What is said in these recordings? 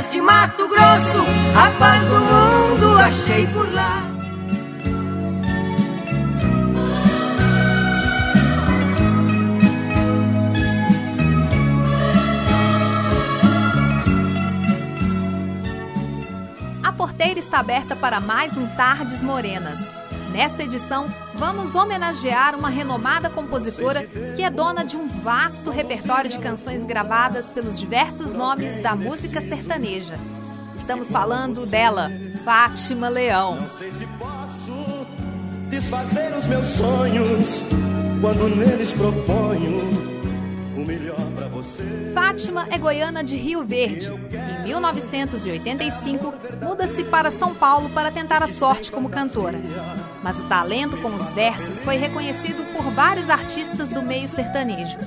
serras de Mato Grosso, a paz do mundo achei por lá. A porteira está aberta para mais um Tardes Morenas. Nesta edição, vamos homenagear uma renomada compositora que é dona de um vasto repertório de canções gravadas pelos diversos nomes da música sertaneja. Estamos falando dela, Fátima Leão. Não sei se posso desfazer os meus sonhos quando neles proponho o melhor para você. Fátima é goiana de Rio Verde. Em 1985, muda-se para São Paulo para tentar a sorte como cantora. Mas o talento com os versos foi reconhecido por vários artistas do meio sertanejo.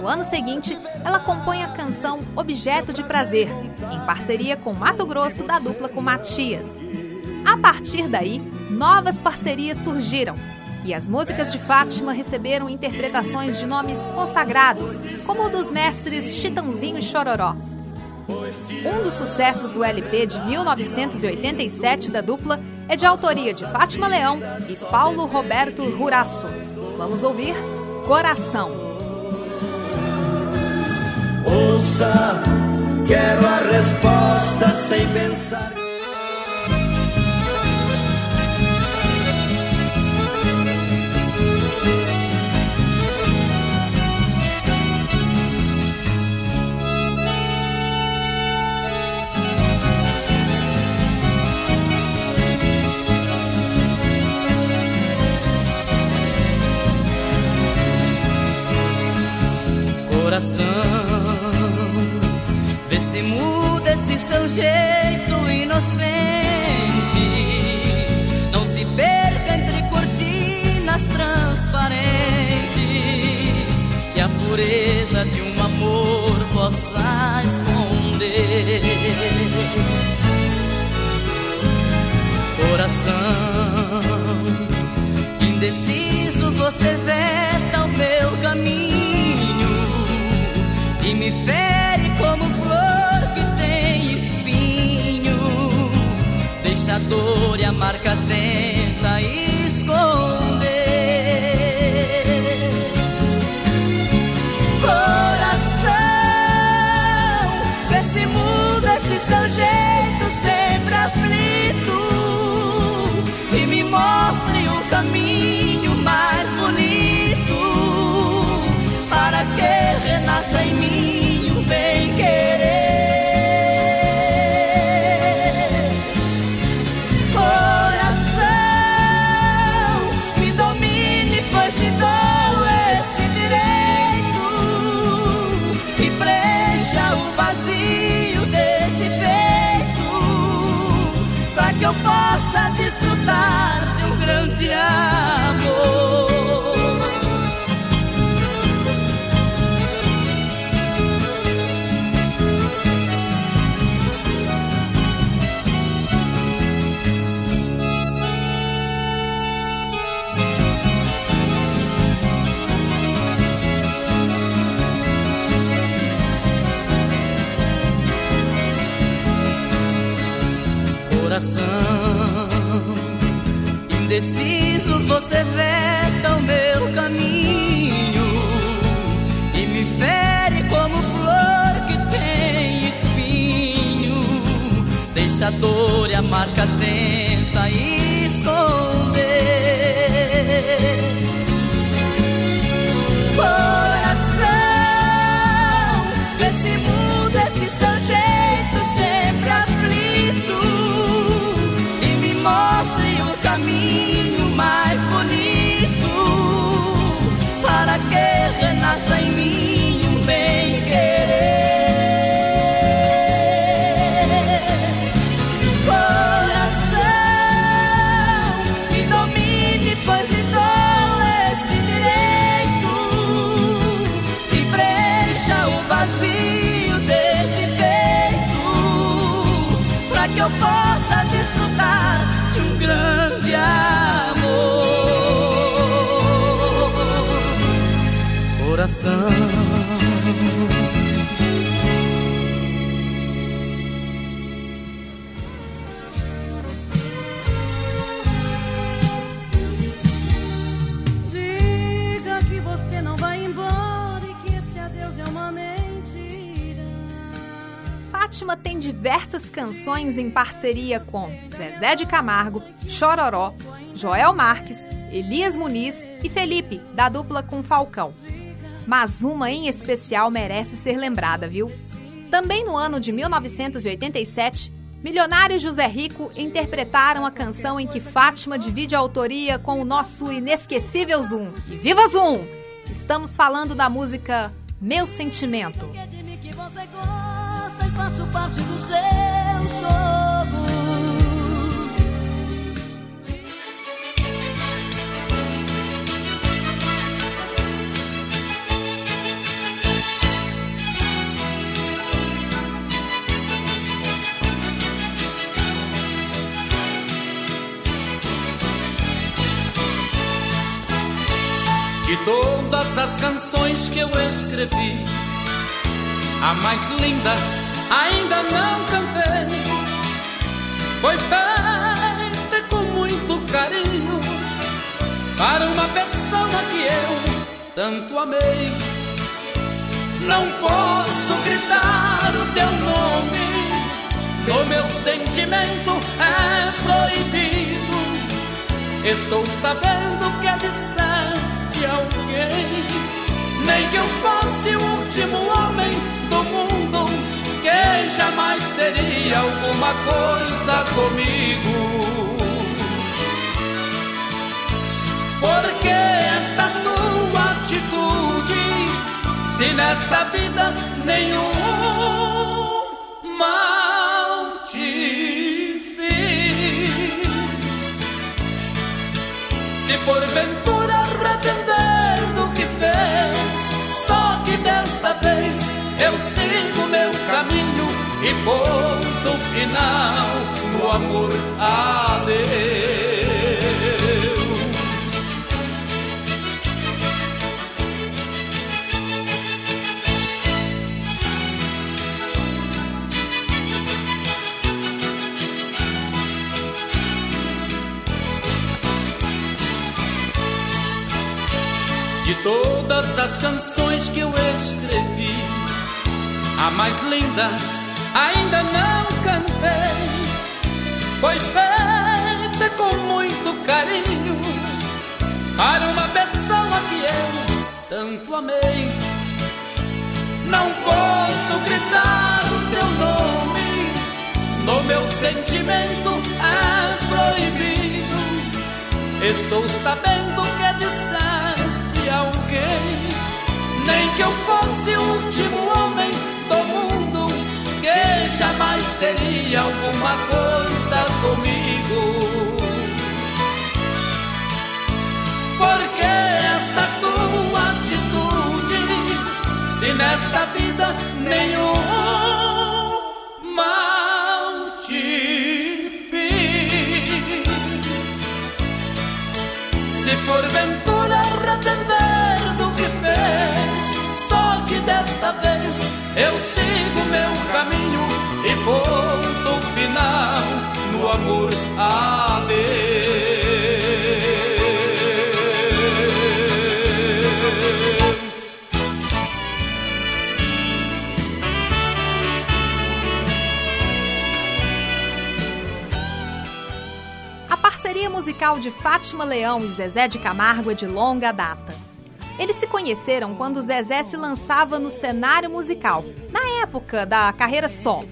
No ano seguinte, ela compõe a canção Objeto de Prazer, em parceria com Mato Grosso da dupla com Matias. A partir daí, novas parcerias surgiram e as músicas de Fátima receberam interpretações de nomes consagrados, como o dos mestres Chitãozinho e Chororó. Um dos sucessos do LP de 1987 da dupla é de autoria de Fátima Leão e Paulo Roberto Ruraço. Vamos ouvir Coração. Ouça, quero a resposta sem pensar. Coração. Em parceria com Zezé de Camargo, Chororó, Joel Marques, Elias Muniz e Felipe, da dupla com Falcão. Mas uma em especial merece ser lembrada, viu? Também no ano de 1987, Milionário e José Rico interpretaram a canção em que Fátima divide a autoria com o nosso inesquecível Zoom. E viva Zoom! Estamos falando da música Meu Sentimento. De todas as canções que eu escrevi, a mais linda ainda não cantei. Foi feita com muito carinho para uma pessoa que eu tanto amei. Não posso gritar o teu nome, no meu sentimento é proibido. Estou sabendo que é de. Nem que eu fosse o último homem do mundo que jamais teria alguma coisa comigo. Porque esta tua atitude, se nesta vida nenhum mal te fiz, se porventura eu sigo meu caminho e ponto final no amor a Deus. De todas as canções que eu escrevi, a mais linda ainda não cantei. Foi feita com muito carinho para uma pessoa que eu tanto amei. Não posso gritar o teu nome, no meu sentimento é proibido. Estou sabendo que é distante alguém. Nem que eu fosse o último homem jamais teria alguma coisa comigo. Porque esta tua atitude, se nesta vida nenhum Fátima Leão e Zezé de Camargo é de longa data. Eles se conheceram quando Zezé se lançava no cenário musical, na época da carreira solo.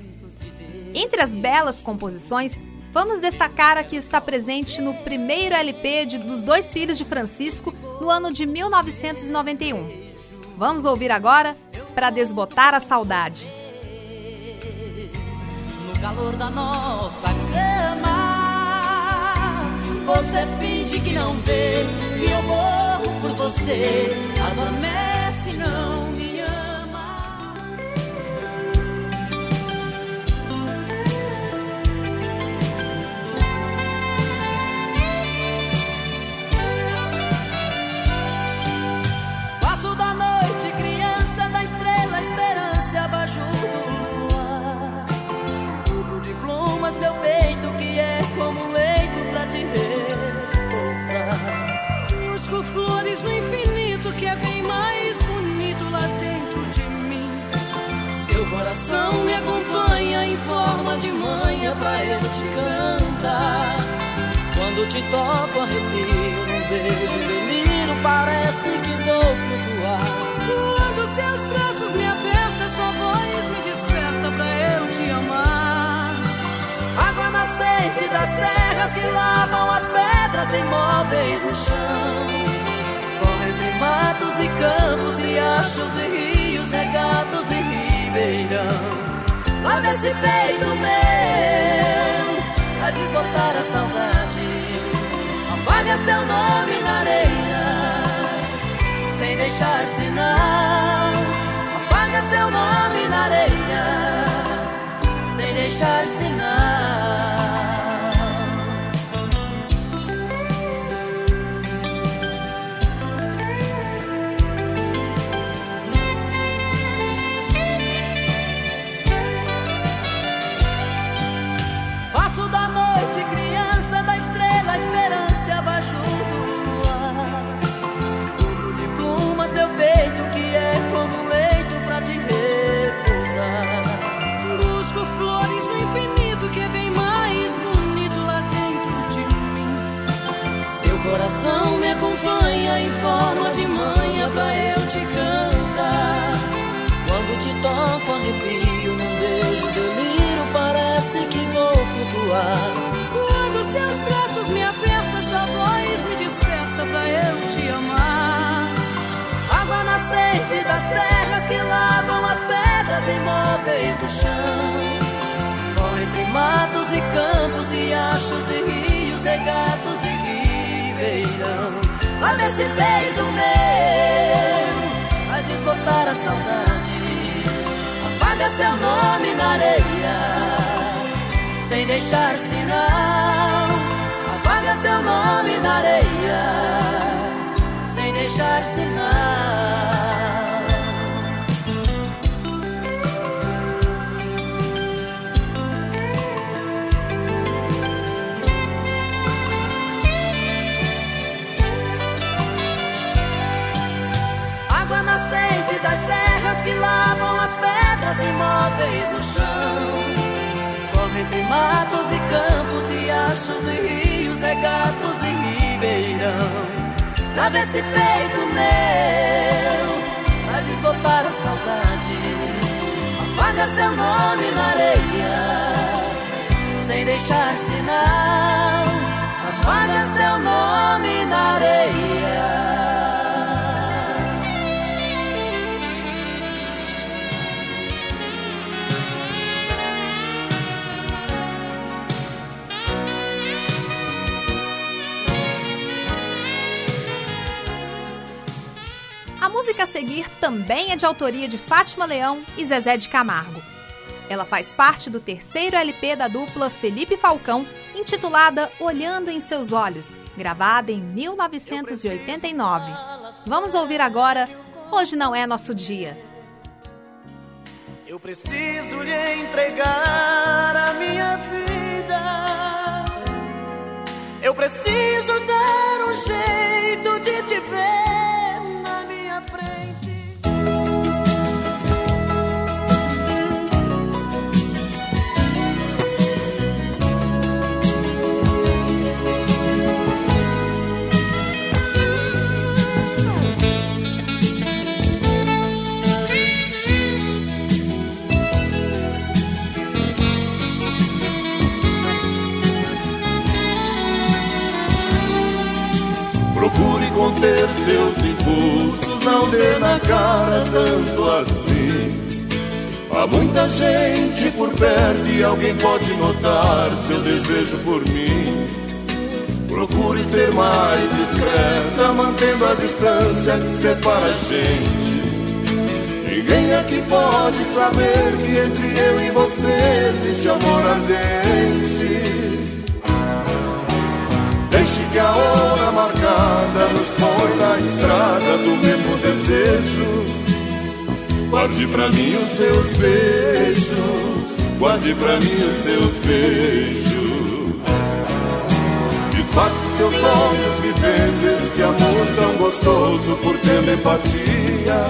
Entre as belas composições, vamos destacar a que está presente no primeiro LP de, dos dois filhos de Francisco, no ano de 1991. Vamos ouvir agora para desbotar a saudade. No calor da nossa cama, você finge que não vê que eu morro por você. Adormece, deixar sinal. Apaga seu nome na areia, sem deixar sinal. Em forma de manha pra eu te cantar. Quando te toco, arrepio, num beijo, delírio, parece que vou flutuar. Quando seus braços me apertam, sua voz me desperta pra eu te amar. Água nascente das terras que lavam as pedras imóveis do chão. Corre entre matos e campos, riachos e rios, regatos e ribeirão. Esse peito meu, vai desbotar a saudade. Apaga seu nome na areia, sem deixar sinal. Apaga seu nome na areia sem deixar sinal. No chão. Corre entre matos e campos, riachos e rios, regatos e ribeirão. Lava esse peito meu Pra desbotar a saudade Apaga seu nome na areia Sem deixar sinal Apaga seu nome também é de autoria de Fátima Leão e Zezé de Camargo. Ela faz parte do terceiro LP da dupla Felipe Falcão, intitulada Olhando em Seus Olhos, gravada em 1989. Vamos ouvir agora Hoje Não É Nosso Dia. Eu preciso lhe entregar a minha vida. Eu preciso dar um jeito na cara tanto assim. Há muita gente por perto e alguém pode notar seu desejo por mim. Procure ser mais discreta, mantendo a distância que separa a gente. Ninguém aqui pode saber que entre eu e você existe amor ardente. Deixe que a hora marcada nos põe na estrada do mesmo desejo. Guarde pra mim os seus beijos, guarde pra mim os seus beijos. Disfarce seus olhos vivendo esse amor tão gostoso por ter empatia.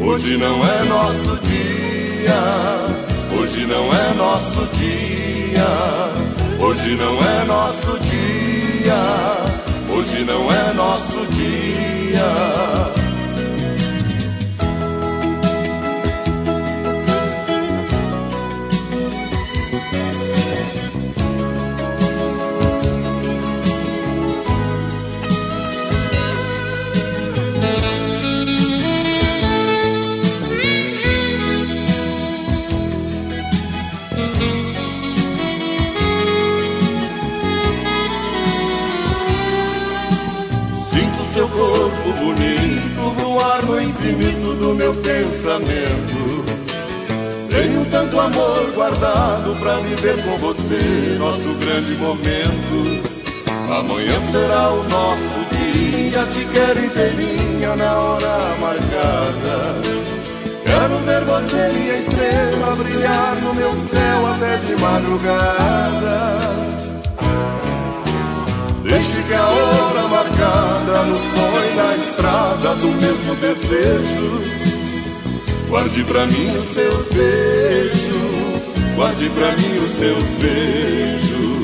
Hoje não é nosso dia, Hoje não é nosso dia, hoje não é nosso dia, hoje não é nosso dia. Infinito do meu pensamento. Tenho tanto amor guardado para viver com você nosso grande momento. Amanhã será o nosso dia, te quero inteirinha na hora marcada. Quero ver você, minha estrela, brilhar no meu céu até de madrugada. Deixe que a hora marcada nos põe na estrada do mesmo desejo. Guarde pra mim os seus beijos, guarde pra mim os seus beijos.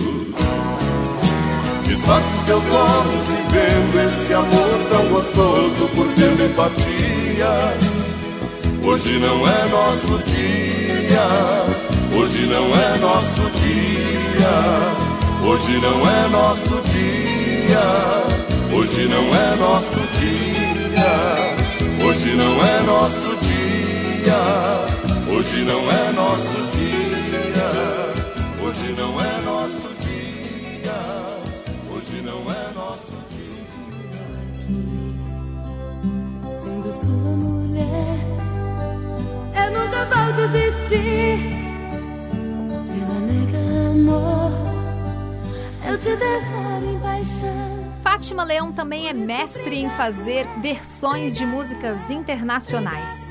Disfarce seus olhos e vendo esse amor tão gostoso por ter empatia. Hoje não é nosso dia, hoje não é nosso dia. Hoje não é nosso dia, hoje não é nosso dia, hoje não é nosso dia, hoje não é nosso dia, hoje não é nosso dia, hoje não é nosso dia. Sendo sua mulher, eu nunca vou desistir. Se ela nega amor eu te devoro em paixão. Fátima Leão também é mestre em fazer versões de músicas internacionais.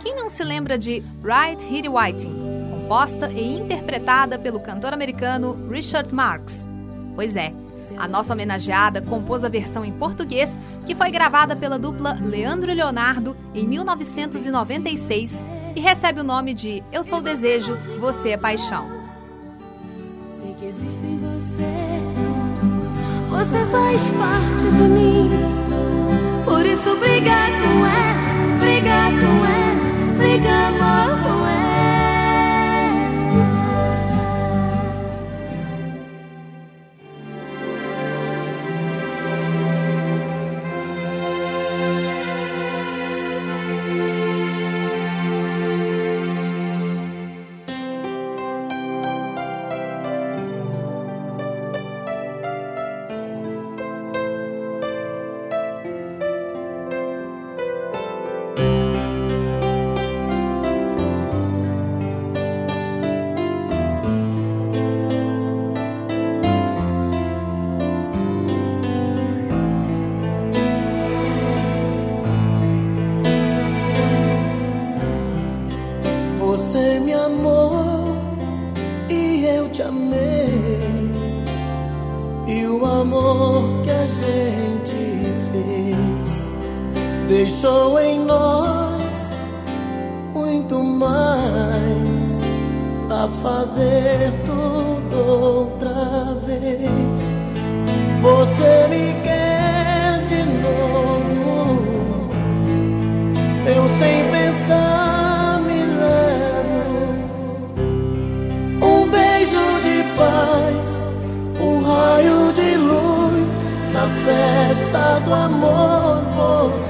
Quem não se lembra de Right Here Whiting, composta e interpretada pelo cantor americano Richard Marx? Pois é, a nossa homenageada compôs a versão em português, que foi gravada pela dupla Leandro e Leonardo em 1996 e recebe o nome de Eu Sou Desejo, Você é Paixão. Sei que existe você faz parte de mim. Por isso briga com ela, briga com ela, briga amor deixou em nós muito mais para fazer tudo outra vez. Você me quer de novo, eu sem pensar me levo. Um beijo de paz, um raio de luz na festa do amor. Você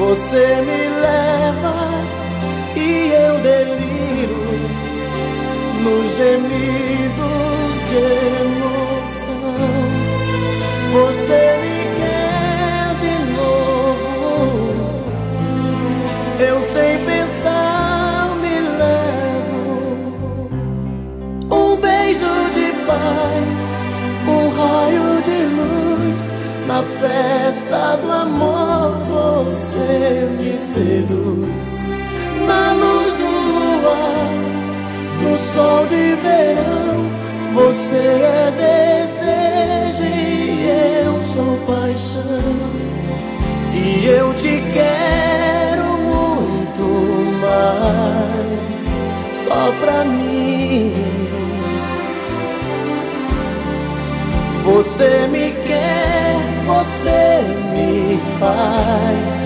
Você me leva e eu deliro nos gemidos de emoção. Você me festa do amor você me seduz. Na luz do luar, no sol de verão, você é desejo e eu sou paixão. E eu te quero muito mais, só pra mim. Você me quer, você me faz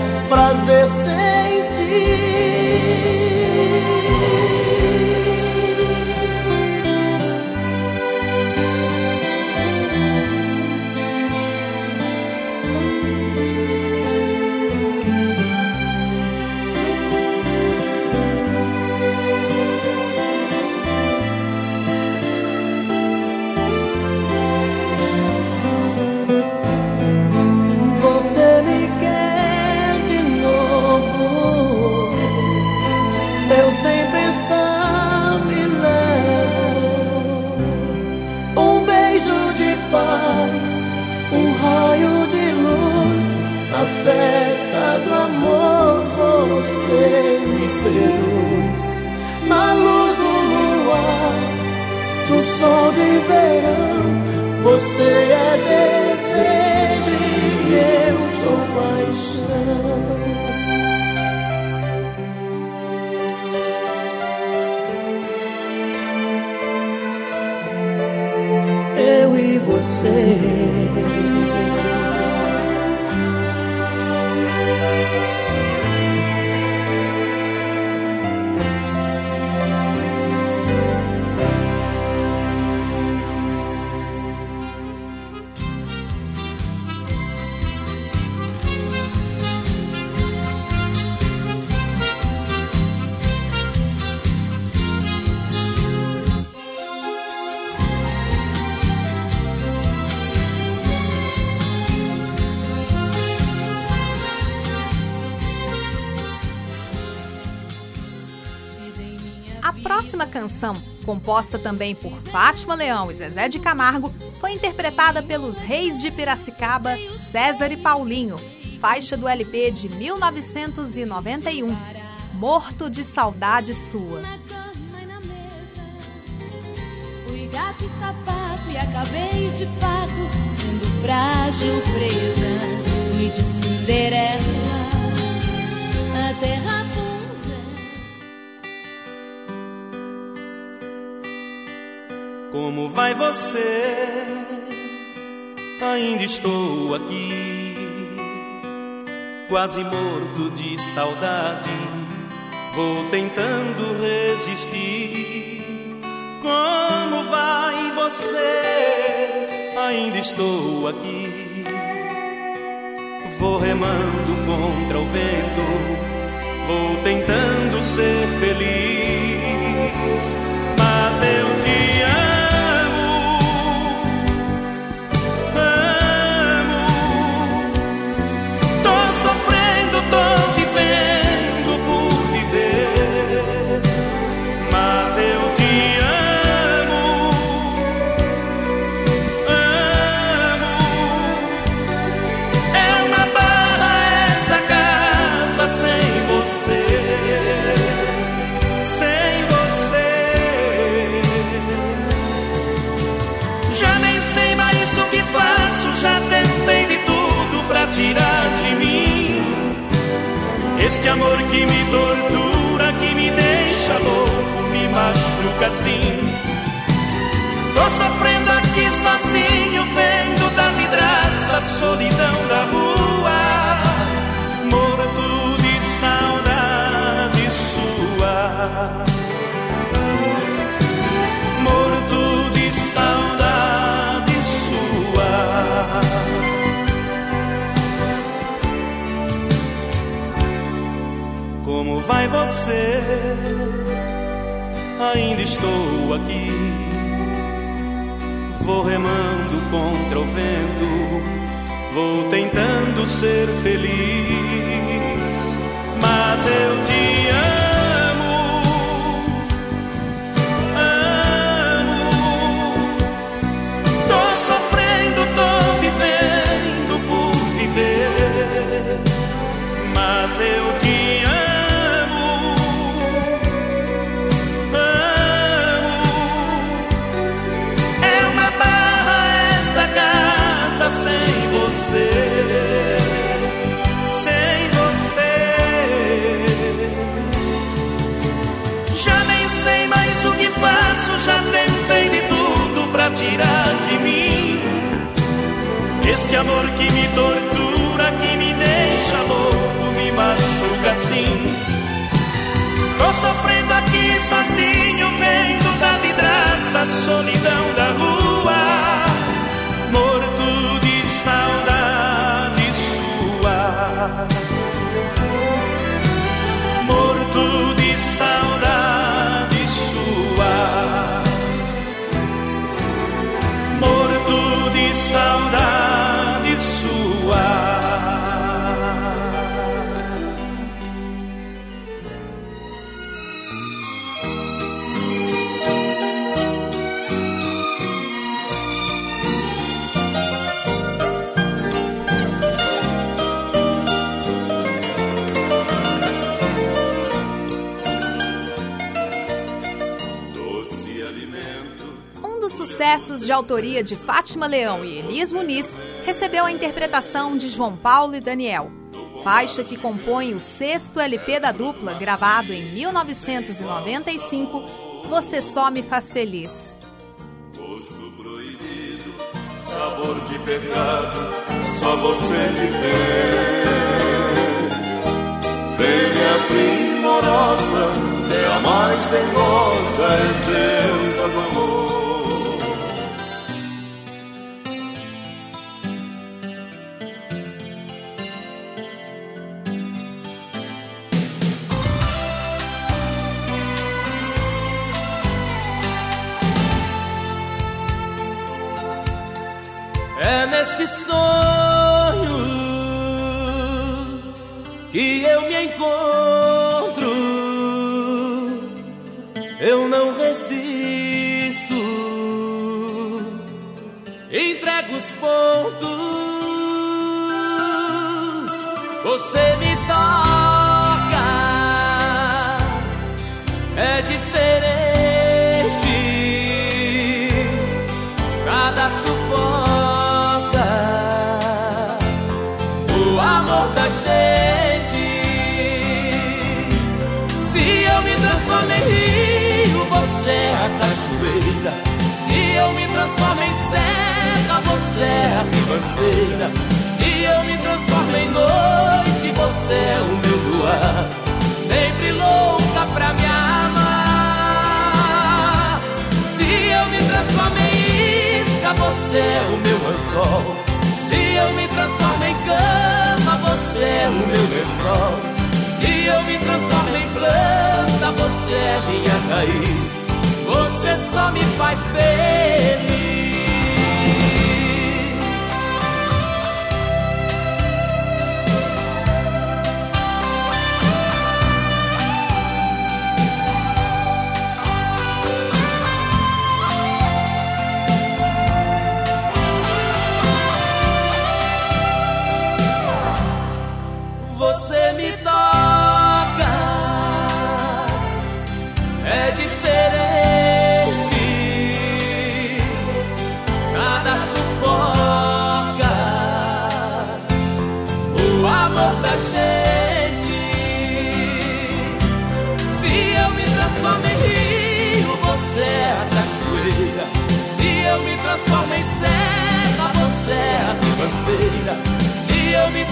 composta também por Fátima Leão e Zezé de Camargo, foi interpretada pelos Reis de Piracicaba, César e Paulinho, faixa do LP de 1991, Morto de Saudade Sua. Fui gato e sapato e acabei de fato sendo frágil presa. Fui de Cinderela, a terra Como vai você? Ainda estou aqui, quase morto de saudade. Vou tentando resistir. Como vai você? Ainda estou aqui, vou remando contra o vento. Vou tentando ser feliz, Este amor que me tortura, que me deixa louco, me machuca assim. Tô sofrendo aqui sozinho, vendo da vidraça solidão da rua, morto de saudade sua. Vai você? Ainda estou aqui. Vou remando contra o vento, vou tentando ser feliz, mas eu te Este amor que me tortura, que me deixa louco, me machuca assim. Tô sofrendo aqui sozinho, vendo da vidraça a solidão da rua. Morto de saudade sua. Morto de saudade sucessos de autoria de Fátima Leão e Elis Muniz recebeu a interpretação de João Paulo e Daniel. Faixa que compõe o sexto LP da dupla, gravado em 1995, Você Só Me Faz Feliz. Gosto proibido, sabor de pecado, só você me tem. Primorosa, é a mais és do amor. Eu me encontro. Eu não resisto. Entrego os pontos. Você Se eu me transformo em noite, você é o meu luar. Sempre louca pra me amar. Se eu me transformo em isca, você é o meu anzol. Se eu me transformo em cama, você é o meu lençol. Se eu me transformo em planta, você é minha raiz. Você só me faz feliz.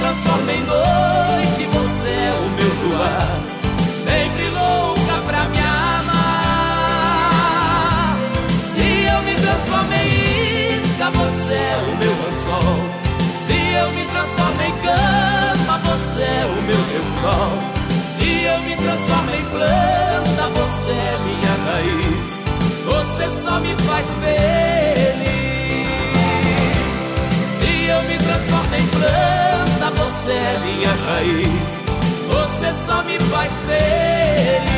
Transformo em noite, é minha raiz. Você só me faz feliz.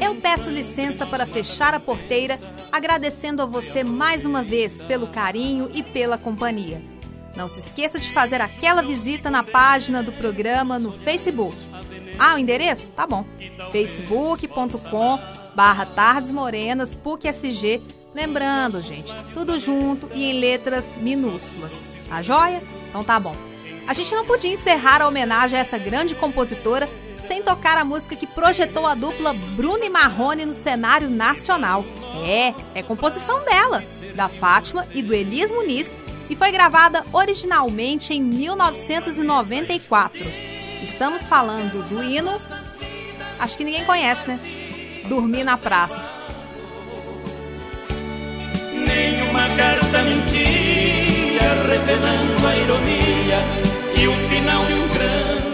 Eu peço licença para fechar a porteira, agradecendo a você mais uma vez pelo carinho e pela companhia. Não se esqueça de fazer aquela visita na página do programa no Facebook. Ah, o endereço? Tá bom. facebook.com barra Tardes Morenas PUC-SG. Lembrando, gente, tudo junto e em letras minúsculas. Tá joia? Então tá bom. A gente não podia encerrar a homenagem a essa grande compositora sem tocar a música que projetou a dupla Bruno e Marrone no cenário nacional. É, é composição dela, da Fátima e do Elis Muniz, e foi gravada originalmente em 1994. Estamos falando do hino, acho que ninguém conhece, né? Dormir na Praça. Nenhuma carta mentia, revelando a ironia e o final de um grande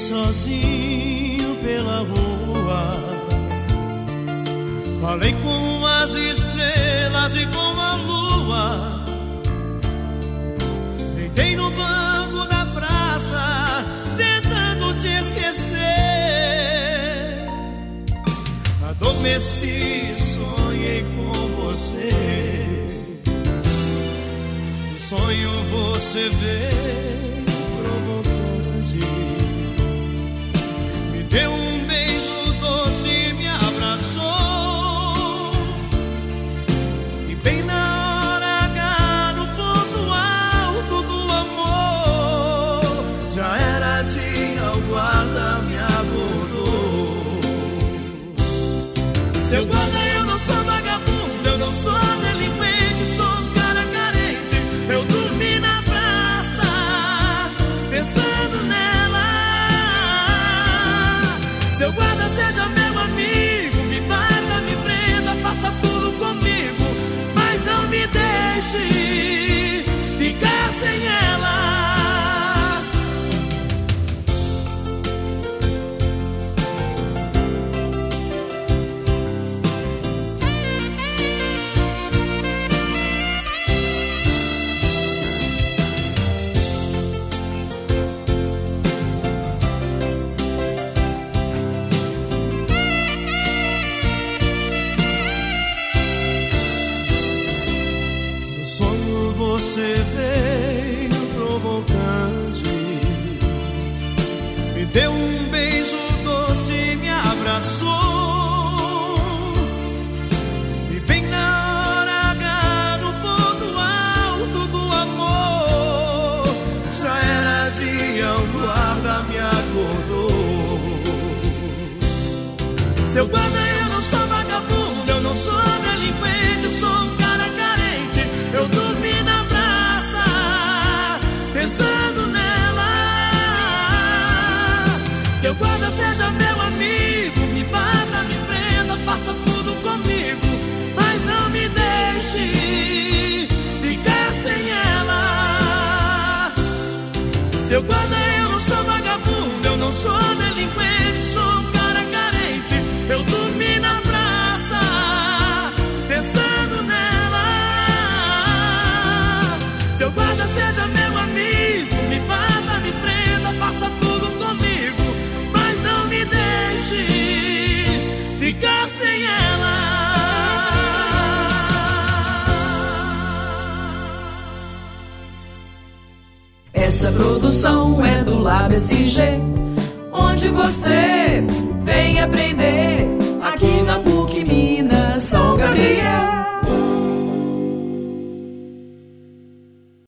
sozinho pela rua. Falei com as estrelas e com a lua. Deitei no banco da praça, tentando te esquecer. Adormeci, sonhei com você. Um sonho você vê Deu deixe ficar sem ela. Seu guarda, eu não sou vagabundo, eu não sou delinquente, sou um cara carente. Eu dormi na pensando nela. Seu guarda seja meu amigo, me bata, me prenda, faça tudo comigo, mas não me deixe ficar sem ela. Seu guarda, eu não sou vagabundo, eu não sou delinquente, sou. Eu dormi na praça, pensando nela. Seu guarda seja meu amigo, me bata, me prenda, faça tudo comigo, mas não me deixe ficar sem ela. Essa produção é do Lab SG, onde você vem aprender